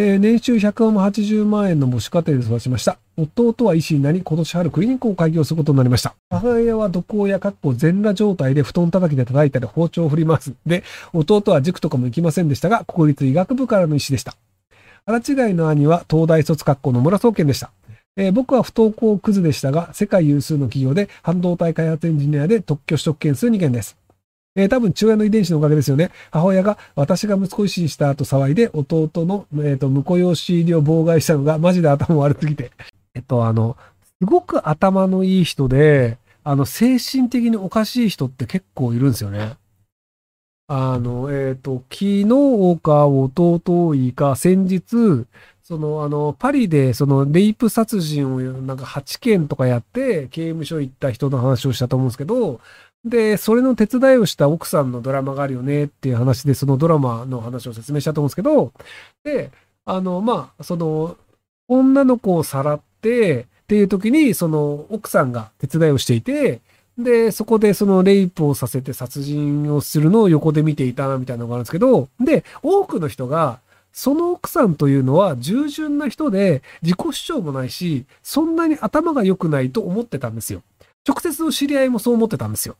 えー年収180万円の母子家庭で育ちました。弟は医師になり、今年春クリニックを開業することになりました。母親は毒親、かっこ全裸状態で布団叩きで叩いたり包丁を振ります。で、弟は塾とかも行きませんでしたが、国立医学部からの医師でした。腹違いの兄は東大卒学校の村総研でした。えー僕は不登校クズでしたが、世界有数の企業で半導体開発エンジニアで特許取得件数2件です。えー多分父親の遺伝子のおかげですよね。母親が私が息子医師にした後騒いで、弟の、えーと婿養子入りを妨害したのがマジで頭悪すぎて。えっと、あの、すごく頭のいい人で、あの、精神的におかしい人って結構いるんですよね。あの、えっ、と、昨日か弟いか先日、その、あの、パリで、その、レイプ殺人をなんか8件とかやって、刑務所行った人の話をしたと思うんですけど、で、それの手伝いをした奥さんのドラマがあるよねっていう話で、そのドラマの話を説明したと思うんですけど、で、あの、まあ、その、女の子をさらって、っていう時に、その、奥さんが手伝いをしていて、で、そこでそのレイプをさせて殺人をするのを横で見ていたみたいなのがあるんですけど、で、多くの人が、その奥さんというのは従順な人で自己主張もないし、そんなに頭が良くないと思ってたんですよ。直接の知り合いもそう思ってたんですよ。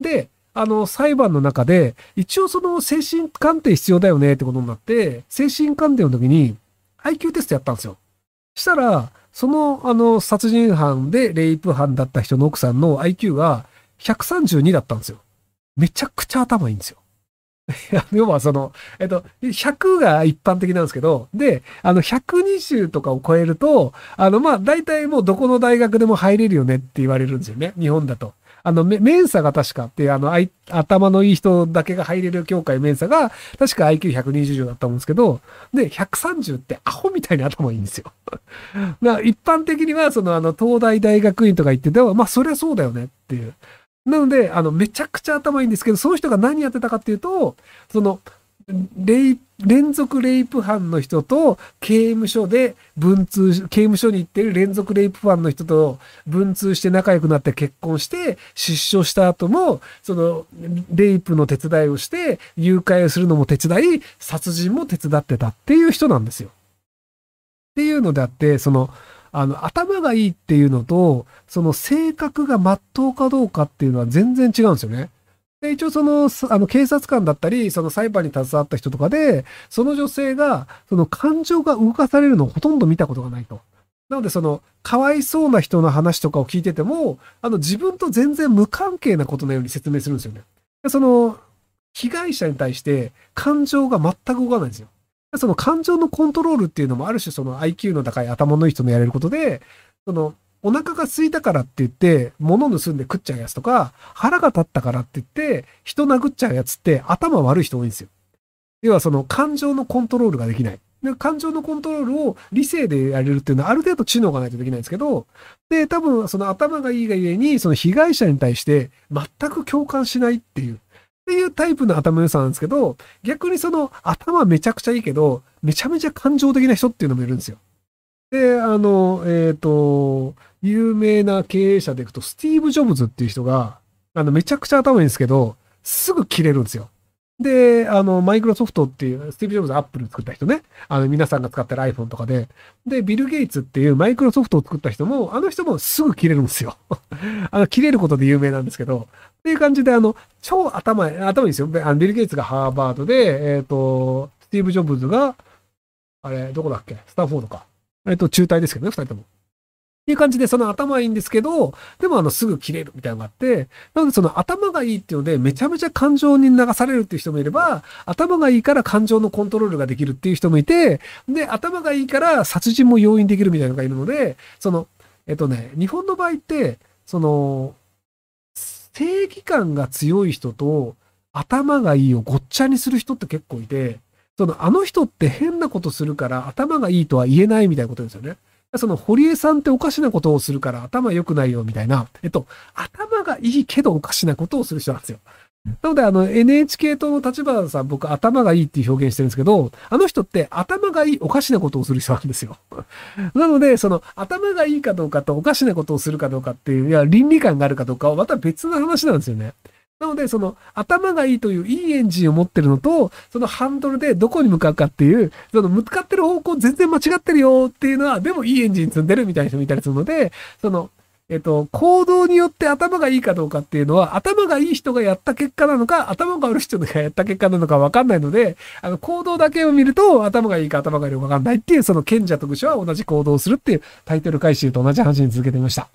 で、あの、裁判の中で、一応その精神鑑定必要だよねってことになって、精神鑑定の時に IQ テストやったんですよ。したら、その、あの、殺人犯でレイプ犯だった人の奥さんの IQ が132だったんですよ。めちゃくちゃ頭いいんですよ。要はその、えっと、100が一般的なんですけど、で、あの、120とかを超えると、あの、ま、大体もうどこの大学でも入れるよねって言われるんですよね。日本だと。あの、メンサが確かって、あの、あい頭のいい人だけが入れる協会メンサが、確か IQ120 だったと思うんですけど、で、130ってアホみたいに頭いいんですよ。まあ、一般的には、その、あの、東大大学院とか行ってても、まあ、そりゃそうだよねっていう。なので、あの、めちゃくちゃ頭いいんですけど、その人が何やってたかっていうと、その、レイ連続レイプ犯の人と刑務所で文通、刑務所に行ってる連続レイプ犯の人と文通して仲良くなって結婚して、出所した後も、その、レイプの手伝いをして、誘拐をするのも手伝い、殺人も手伝ってたっていう人なんですよ。っていうのであって、その、あの、頭がいいっていうのと、その性格が真っ当かどうかっていうのは全然違うんですよね。で、一応その、あの、警察官だったり、その裁判に携わった人とかで、その女性が、その感情が動かされるのをほとんど見たことがないと。なので、その、かわいそうな人の話とかを聞いてても、あの、自分と全然無関係なことのように説明するんですよね。でその、被害者に対して感情が全く動かないんですよ。その感情のコントロールっていうのもある種その IQ の高い頭のいい人のやれることで、その、お腹が空いたからって言って、物盗んで食っちゃうやつとか、腹が立ったからって言って、人殴っちゃうやつって頭悪い人多いんですよ。要はその感情のコントロールができない。で感情のコントロールを理性でやれるっていうのはある程度知能がないとできないんですけど、で、多分その頭がいいがゆえに、その被害者に対して全く共感しないっていう、っていうタイプの頭良さなんですけど、逆にその頭めちゃくちゃいいけど、めちゃめちゃ感情的な人っていうのもいるんですよ。で、あの、えっ、と、有名な経営者でいくと、スティーブ・ジョブズっていう人が、あの、めちゃくちゃ頭いいんですけど、すぐ切れるんですよ。で、あの、マイクロソフトっていう、スティーブ・ジョブズアップル作った人ね。あの、皆さんが使ってる iPhone とかで。で、ビル・ゲイツっていうマイクロソフトを作った人も、あの人もすぐ切れるんですよ。あの、切れることで有名なんですけど、っていう感じで、あの、超頭、頭いいですよ。あのビル・ゲイツがハーバードで、えっ、と、スティーブ・ジョブズが、あれ、どこだっけ？スタンフォードか。えっ、と、中退ですけどね、二人とも。っていう感じで、その頭いいんですけど、でもあの、すぐ切れるみたいなのがあって、なのでその頭がいいっていうので、めちゃめちゃ感情に流されるっていう人もいれば、頭がいいから感情のコントロールができるっていう人もいて、で、頭がいいから殺人も容易にできるみたいなのがいるので、その、えっとね、日本の場合って、その、正義感が強い人と頭がいいをごっちゃにする人って結構いて、その、あの人って変なことするから頭がいいとは言えないみたいなことですよね。その、堀江さんっておかしなことをするから頭良くないよみたいな、えっと、頭がいいけどおかしなことをする人なんですよ。なので、あの、NHK 党の立花さん、僕、頭がいいっていう表現してるんですけど、あの人って頭がいいおかしなことをする人なんですよ。なので、その、頭がいいかどうかとおかしなことをするかどうかっていう、いや、倫理観があるかどうかはまた別の話なんですよね。なので、その頭がいいといういいエンジンを持ってるのと、そのハンドルでどこに向かうかっていう、その向かってる方向全然間違ってるよっていうのは、でもいいエンジン積んでるみたいな人もいたりするので、その、えっと、行動によって頭がいいかどうかっていうのは、頭がいい人がやった結果なのか、頭が悪い人がやった結果なのかわかんないので、あの、行動だけを見ると、頭がいいか頭がいいかわかんないっていう、その賢者と愚者は同じ行動をするっていうタイトル回収と同じ話に続けてみました。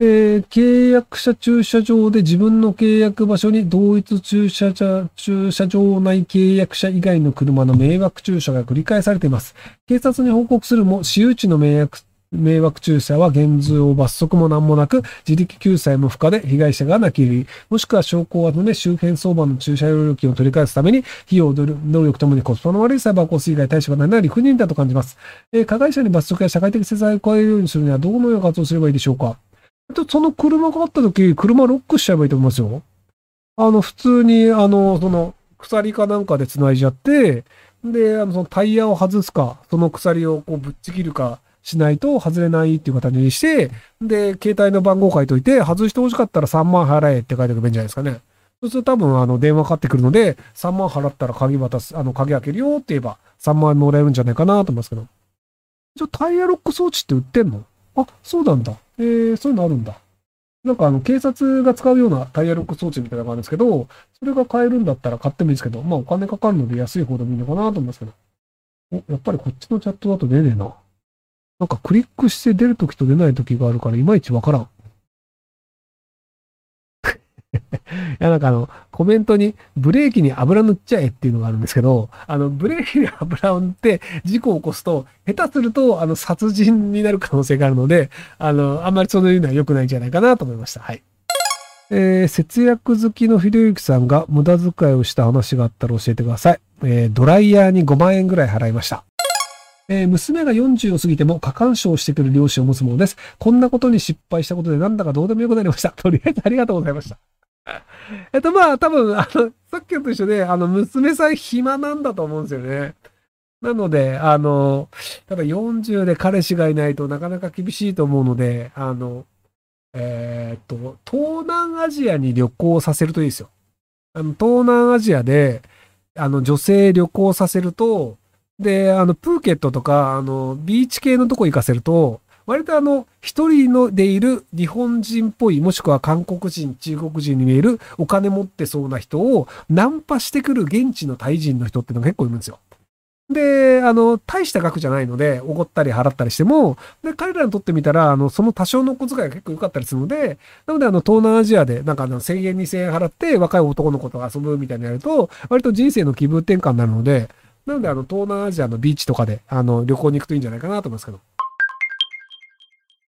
えー、契約者駐車場で自分の契約場所に同一駐車駐車場内契約者以外の車の迷惑駐車が繰り返されています。警察に報告するも、私有地の迷惑迷惑駐車は減税罰則も何もなく、自力救済も不可で被害者が泣き入り、もしくは証拠を集め周辺相場の駐車料金を取り返すために、費用、能力ともにコスパの悪いサイバーコース以外対処がないなり不任だと感じます。えー、加害者に罰則や社会的制裁を加えるようにするにはどのような活動をすればいいでしょうかとその車があった時、車ロックしちゃえばいいと思いますよ。あの、普通に、あの、その、鎖かなんかで繋いじゃって、で、あの、そのタイヤを外すか、その鎖をこうぶっちぎるか、しないと外れないっていう形にして、で、携帯の番号書いといて、外して欲しかったら3万払えって書いておけばいいんじゃないですかね。そうすると多分、あの、電話かかってくるので、3万払ったら鍵渡す、あの、鍵開けるよって言えば、3万円もらえるんじゃないかなと思いますけど。じゃタイヤロック装置って売ってんの？あ、そうなんだ。えー、そういうのあるんだ。なんかあの、警察が使うようなタイヤロック装置みたいなのがあるんですけど、それが買えるんだったら買ってもいいですけど、まあお金かかるので安い方でもいいのかなと思いますけど。お、やっぱりこっちのチャットだと出ねえな。なんかクリックして出るときと出ないときがあるから、いまいちわからん。いや、なんかあの、コメントに、ブレーキに油塗っちゃえっていうのがあるんですけど、あの、ブレーキに油を塗って事故を起こすと、下手すると、あの、殺人になる可能性があるので、あの、あんまりそういうのは良くないんじゃないかなと思いました。はい。えー、節約好きのひろゆきさんが無駄遣いをした話があったら教えてください。えー、ドライヤーに5万円ぐらい払いました。えー、娘が40を過ぎても過干渉してくる両親を持つものです。こんなことに失敗したことでなんだかどうでもよくなりました。とりあえずありがとうございました。えっと、まあ、多分、あの、さっきのと一緒で、あの、娘さん暇なんだと思うんですよね。なので、あの、ただ40で彼氏がいないとなかなか厳しいと思うので、あの、えー、っと、東南アジアに旅行させるといいですよ。あの、東南アジアで、あの、女性旅行させると、で、あの、プーケットとか、あの、ビーチ系のとこ行かせると、割とあの、一人のでいる日本人っぽい、もしくは韓国人、中国人に見えるお金持ってそうな人をナンパしてくる現地のタイ人の人っていうのが結構いるんですよ。で、あの、大した額じゃないので、おごったり払ったりしても、で、彼らにとってみたら、あの、その多少の小遣いが結構良かったりするので、なので、あの、東南アジアで、なんかあの、1000円、2000円払って、若い男の子と遊ぶみたいにやると、割と人生の気分転換になるので、なので、あの、東南アジアのビーチとかで、あの、旅行に行くといいんじゃないかなと思いますけど。